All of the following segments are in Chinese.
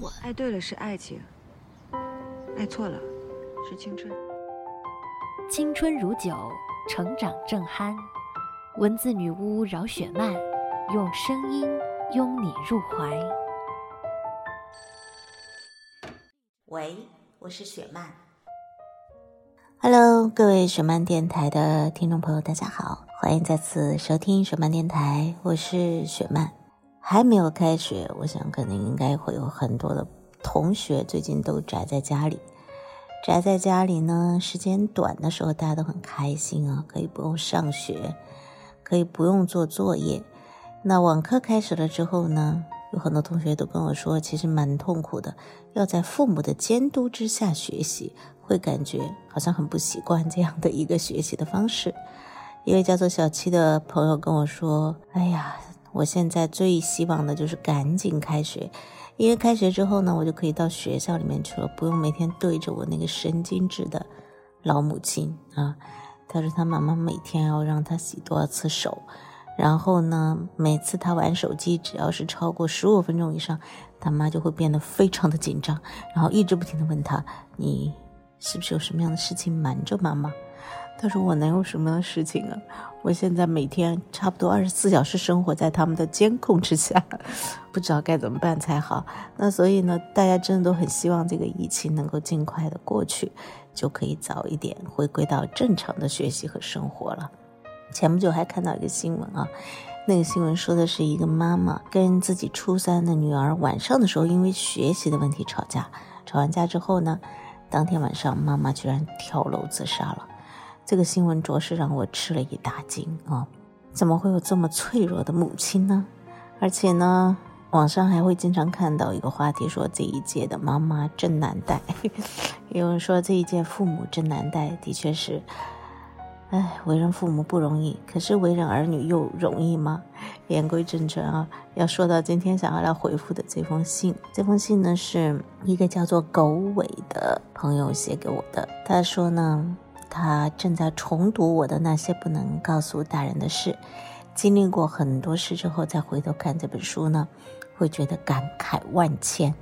蠢。爱对了是爱情，爱错了是青春。青春如酒，成长正酣。文字女巫饶雪漫，用声音拥你入怀。喂，我是雪漫。Hello，各位雪漫电台的听众朋友，大家好，欢迎再次收听雪漫电台，我是雪漫。还没有开学，我想可能应该会有很多的同学最近都宅在家里。宅在家里呢，时间短的时候，大家都很开心啊，可以不用上学，可以不用做作业。那网课开始了之后呢，有很多同学都跟我说，其实蛮痛苦的，要在父母的监督之下学习，会感觉好像很不习惯这样的一个学习的方式。一位叫做小七的朋友跟我说：“哎呀，我现在最希望的就是赶紧开学。”因为开学之后呢，我就可以到学校里面去了，不用每天对着我那个神经质的老母亲啊。他说他妈妈每天要让他洗多少次手，然后呢，每次他玩手机只要是超过十五分钟以上，他妈就会变得非常的紧张，然后一直不停的问他：“你是不是有什么样的事情瞒着妈妈？”他说：“我能有什么事情啊？我现在每天差不多二十四小时生活在他们的监控之下，不知道该怎么办才好。那所以呢，大家真的都很希望这个疫情能够尽快的过去，就可以早一点回归到正常的学习和生活了。前不久还看到一个新闻啊，那个新闻说的是一个妈妈跟自己初三的女儿晚上的时候因为学习的问题吵架，吵完架之后呢，当天晚上妈妈居然跳楼自杀了。”这个新闻着实让我吃了一大惊啊！怎么会有这么脆弱的母亲呢？而且呢，网上还会经常看到一个话题，说这一届的妈妈真难带。有人说这一届父母真难带，的确是，哎，为人父母不容易。可是为人儿女又容易吗？言归正传啊，要说到今天想要来回复的这封信，这封信呢是一个叫做狗尾的朋友写给我的。他说呢。他正在重读我的那些不能告诉大人的事，经历过很多事之后，再回头看这本书呢，会觉得感慨万千。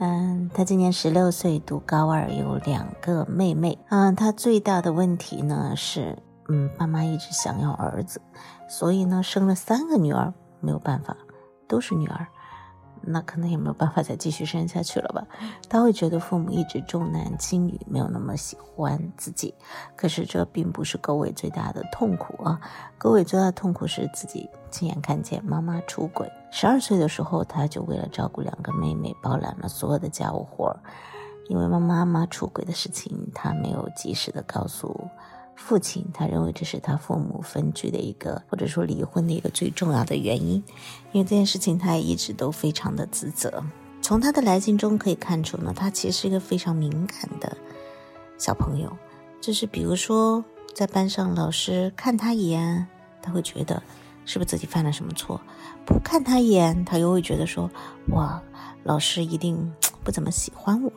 嗯，他今年十六岁，读高二，有两个妹妹。嗯，他最大的问题呢是，嗯，爸妈一直想要儿子，所以呢，生了三个女儿，没有办法，都是女儿。那可能也没有办法再继续生下去了吧？他会觉得父母一直重男轻女，没有那么喜欢自己。可是这并不是狗尾最大的痛苦啊！狗尾最大的痛苦是自己亲眼看见妈妈出轨。十二岁的时候，他就为了照顾两个妹妹，包揽了所有的家务活儿。因为妈妈妈出轨的事情，他没有及时的告诉。父亲，他认为这是他父母分居的一个，或者说离婚的一个最重要的原因。因为这件事情，他也一直都非常的自责。从他的来信中可以看出呢，他其实是一个非常敏感的小朋友。就是比如说，在班上老师看他一眼，他会觉得是不是自己犯了什么错；不看他一眼，他又会觉得说，哇，老师一定不怎么喜欢我。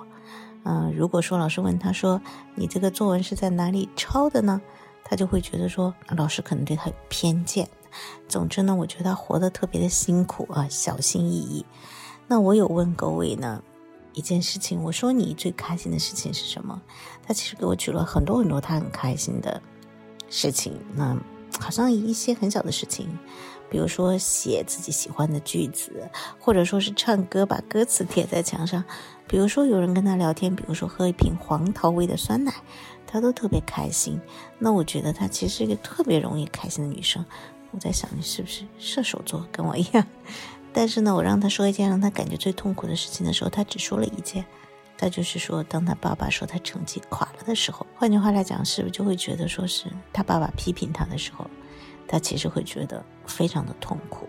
嗯，如果说老师问他说：“你这个作文是在哪里抄的呢？”他就会觉得说老师可能对他有偏见。总之呢，我觉得他活得特别的辛苦啊，小心翼翼。那我有问各位呢一件事情，我说你最开心的事情是什么？他其实给我举了很多很多他很开心的事情。那好像一些很小的事情，比如说写自己喜欢的句子，或者说是唱歌，把歌词贴在墙上。比如说有人跟他聊天，比如说喝一瓶黄桃味的酸奶，他都特别开心。那我觉得她其实是一个特别容易开心的女生。我在想，你是不是射手座，跟我一样？但是呢，我让他说一件让他感觉最痛苦的事情的时候，他只说了一件。他就是说，当他爸爸说他成绩垮了的时候，换句话来讲，是不是就会觉得说是他爸爸批评他的时候，他其实会觉得非常的痛苦。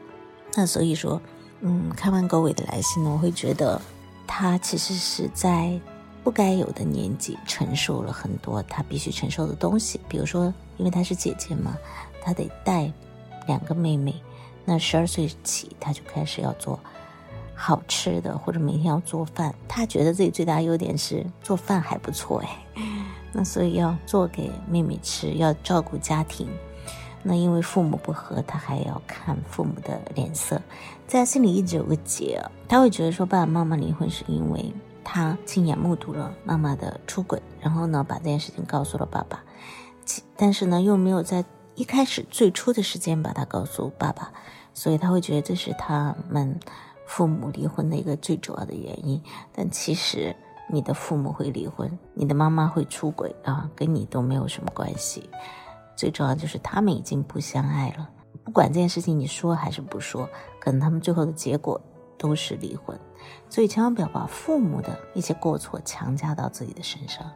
那所以说，嗯，看完狗尾的来信呢，我会觉得。他其实是在不该有的年纪承受了很多他必须承受的东西，比如说，因为她是姐姐嘛，他得带两个妹妹，那十二岁起，他就开始要做好吃的，或者每天要做饭。他觉得自己最大优点是做饭还不错哎，那所以要做给妹妹吃，要照顾家庭。那因为父母不和，他还要看父母的脸色，在他心里一直有个结，他会觉得说爸爸妈妈离婚是因为他亲眼目睹了妈妈的出轨，然后呢把这件事情告诉了爸爸，但是呢又没有在一开始最初的时间把他告诉爸爸，所以他会觉得这是他们父母离婚的一个最主要的原因。但其实你的父母会离婚，你的妈妈会出轨啊，跟你都没有什么关系。最重要就是他们已经不相爱了，不管这件事情你说还是不说，可能他们最后的结果都是离婚。所以千万不要把父母的一些过错强加到自己的身上，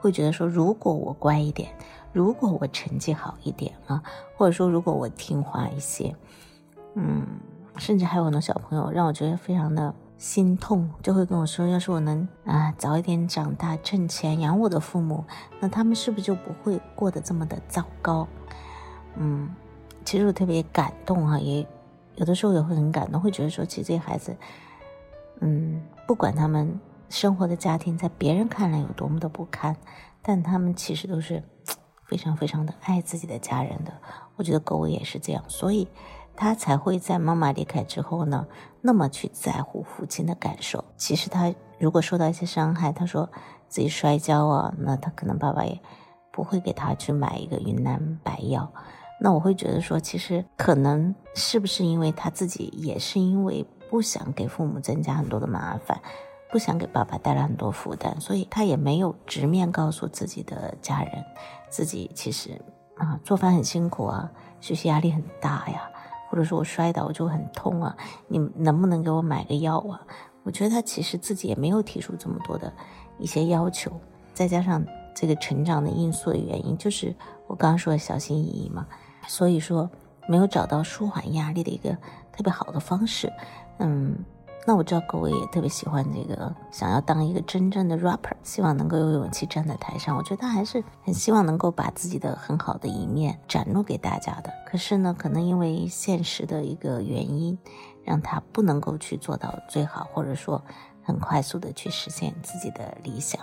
会觉得说如果我乖一点，如果我成绩好一点啊，或者说如果我听话一些，嗯，甚至还有很多小朋友让我觉得非常的。心痛就会跟我说：“要是我能啊早一点长大挣钱养我的父母，那他们是不是就不会过得这么的糟糕？”嗯，其实我特别感动哈，也有的时候也会很感动，会觉得说，其实这些孩子，嗯，不管他们生活的家庭在别人看来有多么的不堪，但他们其实都是非常非常的爱自己的家人的。我觉得狗也是这样，所以。他才会在妈妈离开之后呢，那么去在乎父亲的感受。其实他如果受到一些伤害，他说自己摔跤啊，那他可能爸爸也不会给他去买一个云南白药。那我会觉得说，其实可能是不是因为他自己也是因为不想给父母增加很多的麻烦，不想给爸爸带来很多负担，所以他也没有直面告诉自己的家人，自己其实啊做饭很辛苦啊，学习压力很大呀。或者说我摔倒我就很痛啊，你能不能给我买个药啊？我觉得他其实自己也没有提出这么多的一些要求，再加上这个成长的因素的原因，就是我刚刚说的小心翼翼嘛，所以说没有找到舒缓压力的一个特别好的方式，嗯。那我知道各位也特别喜欢这个，想要当一个真正的 rapper，希望能够有勇气站在台上。我觉得他还是很希望能够把自己的很好的一面展露给大家的。可是呢，可能因为现实的一个原因，让他不能够去做到最好，或者说很快速的去实现自己的理想。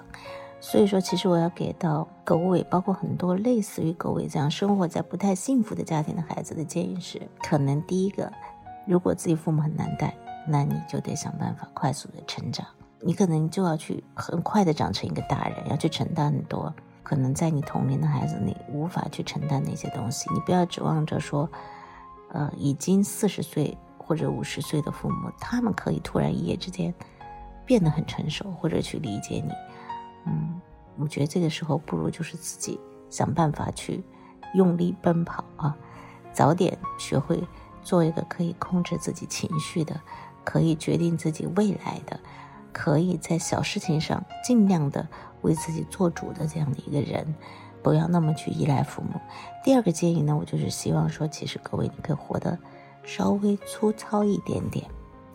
所以说，其实我要给到狗尾，包括很多类似于狗尾这样生活在不太幸福的家庭的孩子的建议是：可能第一个，如果自己父母很难带。那你就得想办法快速的成长，你可能就要去很快的长成一个大人，要去承担很多可能在你同龄的孩子你无法去承担那些东西。你不要指望着说，呃，已经四十岁或者五十岁的父母，他们可以突然一夜之间变得很成熟，或者去理解你。嗯，我觉得这个时候不如就是自己想办法去用力奔跑啊，早点学会做一个可以控制自己情绪的。可以决定自己未来的，可以在小事情上尽量的为自己做主的这样的一个人，不要那么去依赖父母。第二个建议呢，我就是希望说，其实各位你可以活得稍微粗糙一点点，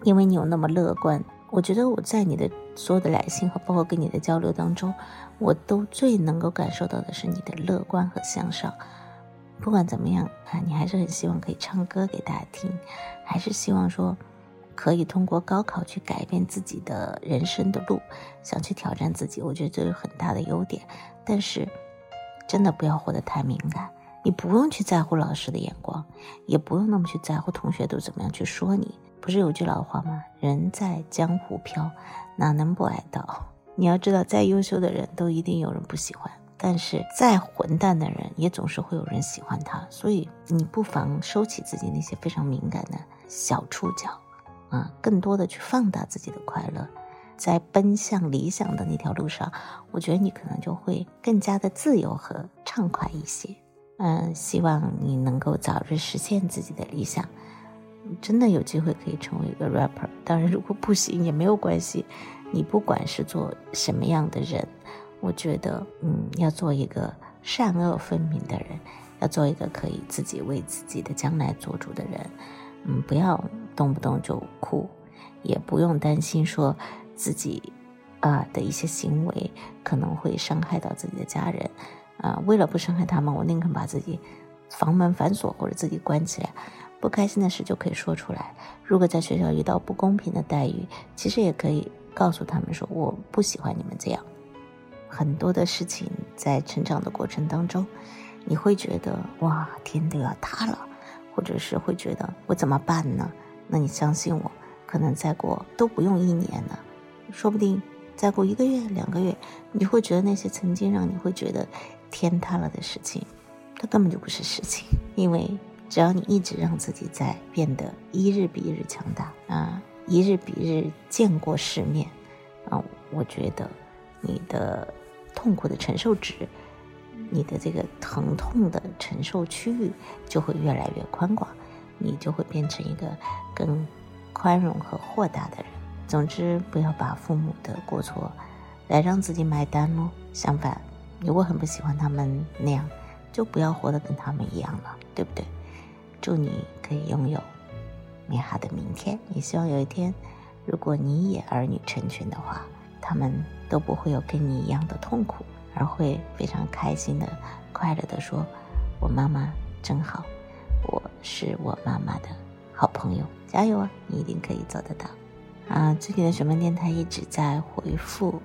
因为你有那么乐观。我觉得我在你的所有的来信和包括跟你的交流当中，我都最能够感受到的是你的乐观和向上。不管怎么样啊，你还是很希望可以唱歌给大家听，还是希望说。可以通过高考去改变自己的人生的路，想去挑战自己，我觉得这是很大的优点。但是，真的不要活得太敏感。你不用去在乎老师的眼光，也不用那么去在乎同学都怎么样去说你。不是有句老话吗？人在江湖飘，哪能不挨刀？你要知道，再优秀的人都一定有人不喜欢，但是再混蛋的人也总是会有人喜欢他。所以，你不妨收起自己那些非常敏感的小触角。啊，更多的去放大自己的快乐，在奔向理想的那条路上，我觉得你可能就会更加的自由和畅快一些。嗯，希望你能够早日实现自己的理想，真的有机会可以成为一个 rapper。当然，如果不行也没有关系。你不管是做什么样的人，我觉得，嗯，要做一个善恶分明的人，要做一个可以自己为自己的将来做主的人。嗯，不要。动不动就哭，也不用担心说自己啊的一些行为可能会伤害到自己的家人啊，为了不伤害他们，我宁肯把自己房门反锁或者自己关起来。不开心的事就可以说出来。如果在学校遇到不公平的待遇，其实也可以告诉他们说我不喜欢你们这样。很多的事情在成长的过程当中，你会觉得哇天都要塌了，或者是会觉得我怎么办呢？那你相信我，可能再过都不用一年了，说不定再过一个月、两个月，你会觉得那些曾经让你会觉得天塌了的事情，它根本就不是事情，因为。只要你一直让自己在变得一日比一日强大啊，一日比一日见过世面啊，我觉得你的痛苦的承受值，你的这个疼痛的承受区域就会越来越宽广，你就会变成一个更宽容和豁达的人。总之，不要把父母的过错来让自己买单喽。相反，如果很不喜欢他们那样，就不要活得跟他们一样了，对不对？祝你可以拥有美好的明天。也希望有一天，如果你也儿女成群的话，他们都不会有跟你一样的痛苦，而会非常开心的、快乐的说：“我妈妈真好，我是我妈妈的好朋友。”加油啊，你一定可以做得到！啊，最近的雪漫电台一直在回复，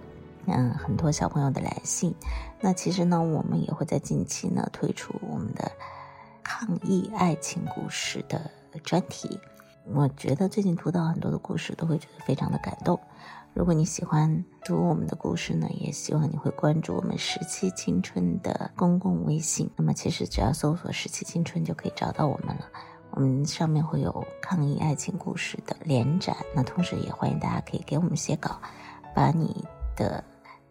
嗯，很多小朋友的来信。那其实呢，我们也会在近期呢推出我们的。抗疫爱情故事的专题，我觉得最近读到很多的故事，都会觉得非常的感动。如果你喜欢读我们的故事呢，也希望你会关注我们十七青春的公共微信。那么其实只要搜索“十七青春”就可以找到我们了。我们上面会有抗疫爱情故事的连展，那同时也欢迎大家可以给我们写稿，把你的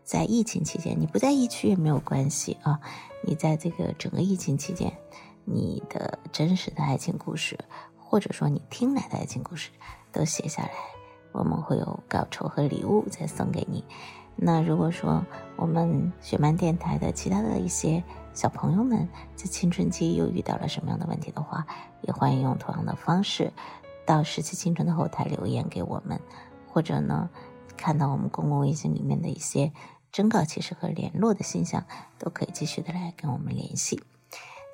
在疫情期间，你不在疫区也没有关系啊，你在这个整个疫情期间。你的真实的爱情故事，或者说你听来的爱情故事，都写下来，我们会有稿酬和礼物再送给你。那如果说我们雪漫电台的其他的一些小朋友们在青春期又遇到了什么样的问题的话，也欢迎用同样的方式到十七青春的后台留言给我们，或者呢，看到我们公共微信里面的一些征稿启事和联络的信箱，都可以继续的来跟我们联系。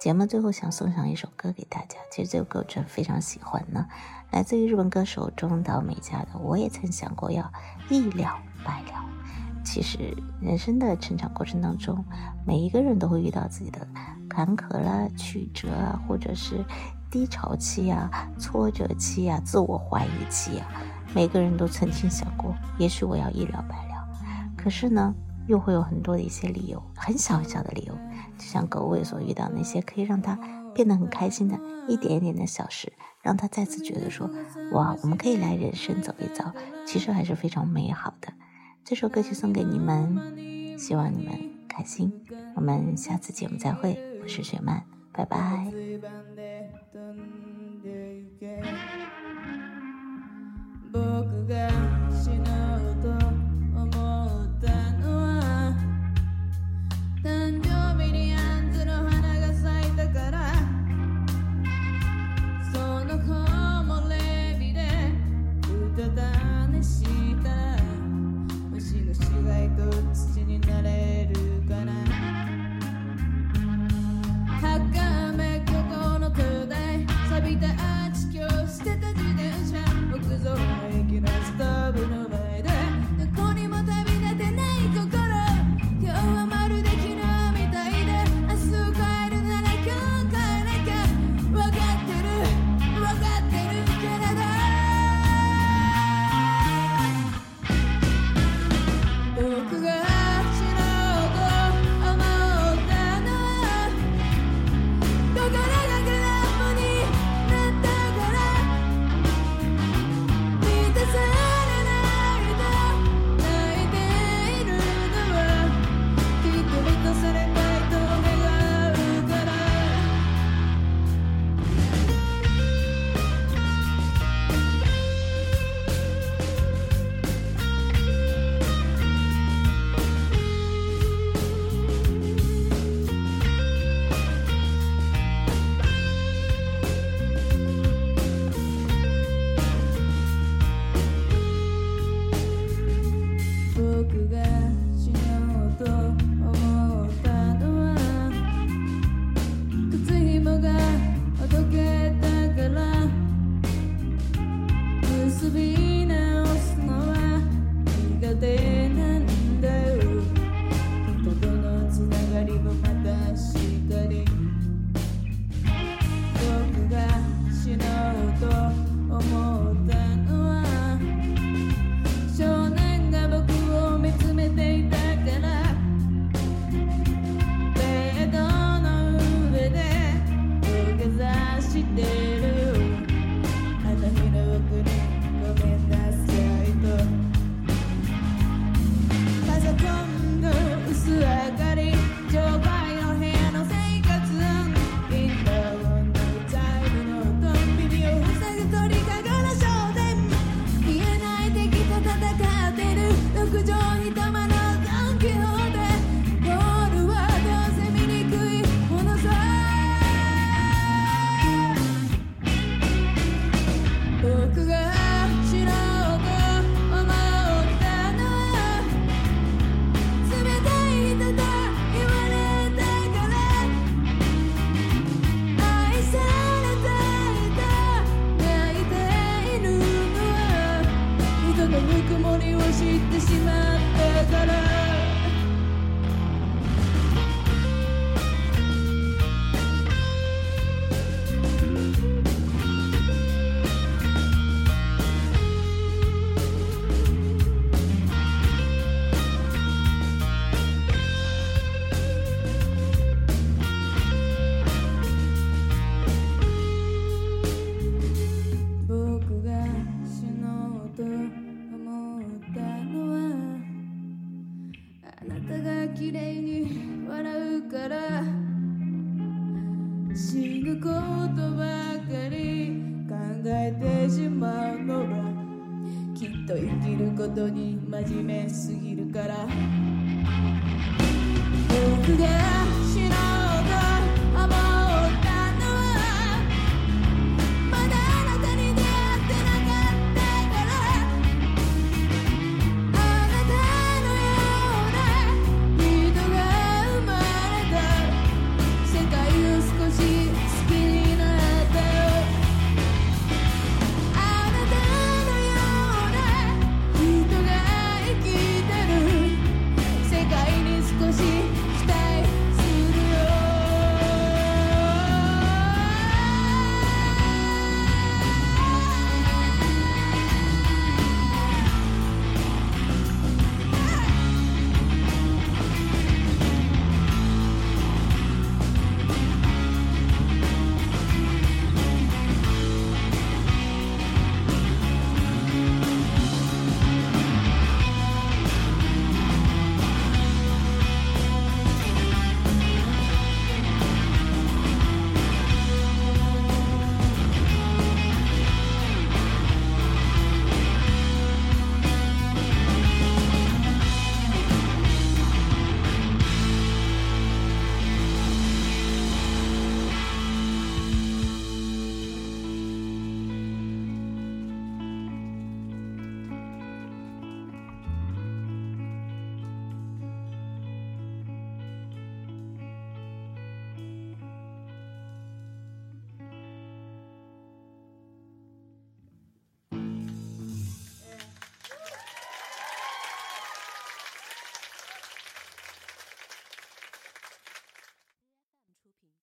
节目最后想送上一首歌给大家，其实这首歌我真非常喜欢呢，来自于日本歌手中岛美嘉的。我也曾想过要一了百了。其实人生的成长过程当中，每一个人都会遇到自己的坎坷啦、曲折啊，或者是低潮期啊、挫折期啊、自我怀疑期啊。每个人都曾经想过，也许我要一了百了。可是呢，又会有很多的一些理由，很小很小的理由。就像狗尾所遇到那些可以让他变得很开心的一点一点的小事，让他再次觉得说：“哇，我们可以来人生走一遭，其实还是非常美好的。”这首歌曲送给你们，希望你们开心。我们下次节目再会，我是雪曼，拜拜。